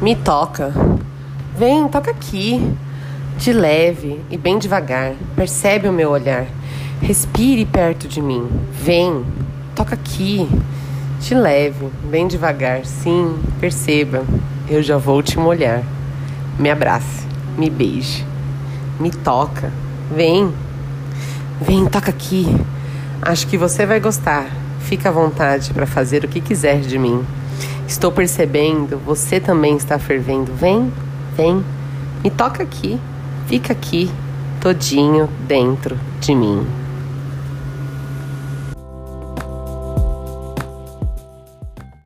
Me toca. Vem, toca aqui. De leve e bem devagar. Percebe o meu olhar. Respire perto de mim. Vem, toca aqui. De leve, bem devagar. Sim, perceba. Eu já vou te molhar. Me abrace, me beije, me toca. Vem. Vem, toca aqui. Acho que você vai gostar. Fica à vontade para fazer o que quiser de mim. Estou percebendo, você também está fervendo. Vem, vem, me toca aqui, fica aqui, todinho dentro de mim.